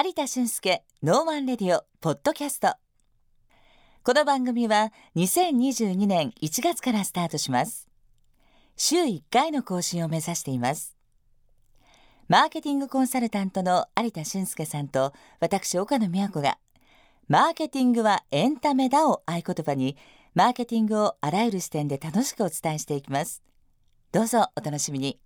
有田俊介 NOONE RADIO ポッドキャスト。この番組は2022年1月からスタートします。週1回の更新を目指しています。マーケティングコンサルタントの有田俊介さんと私岡野美和子がマーケティングはエンタメだを合言葉にマーケティングをあらゆる視点で楽しくお伝えしていきます。どうぞお楽しみに。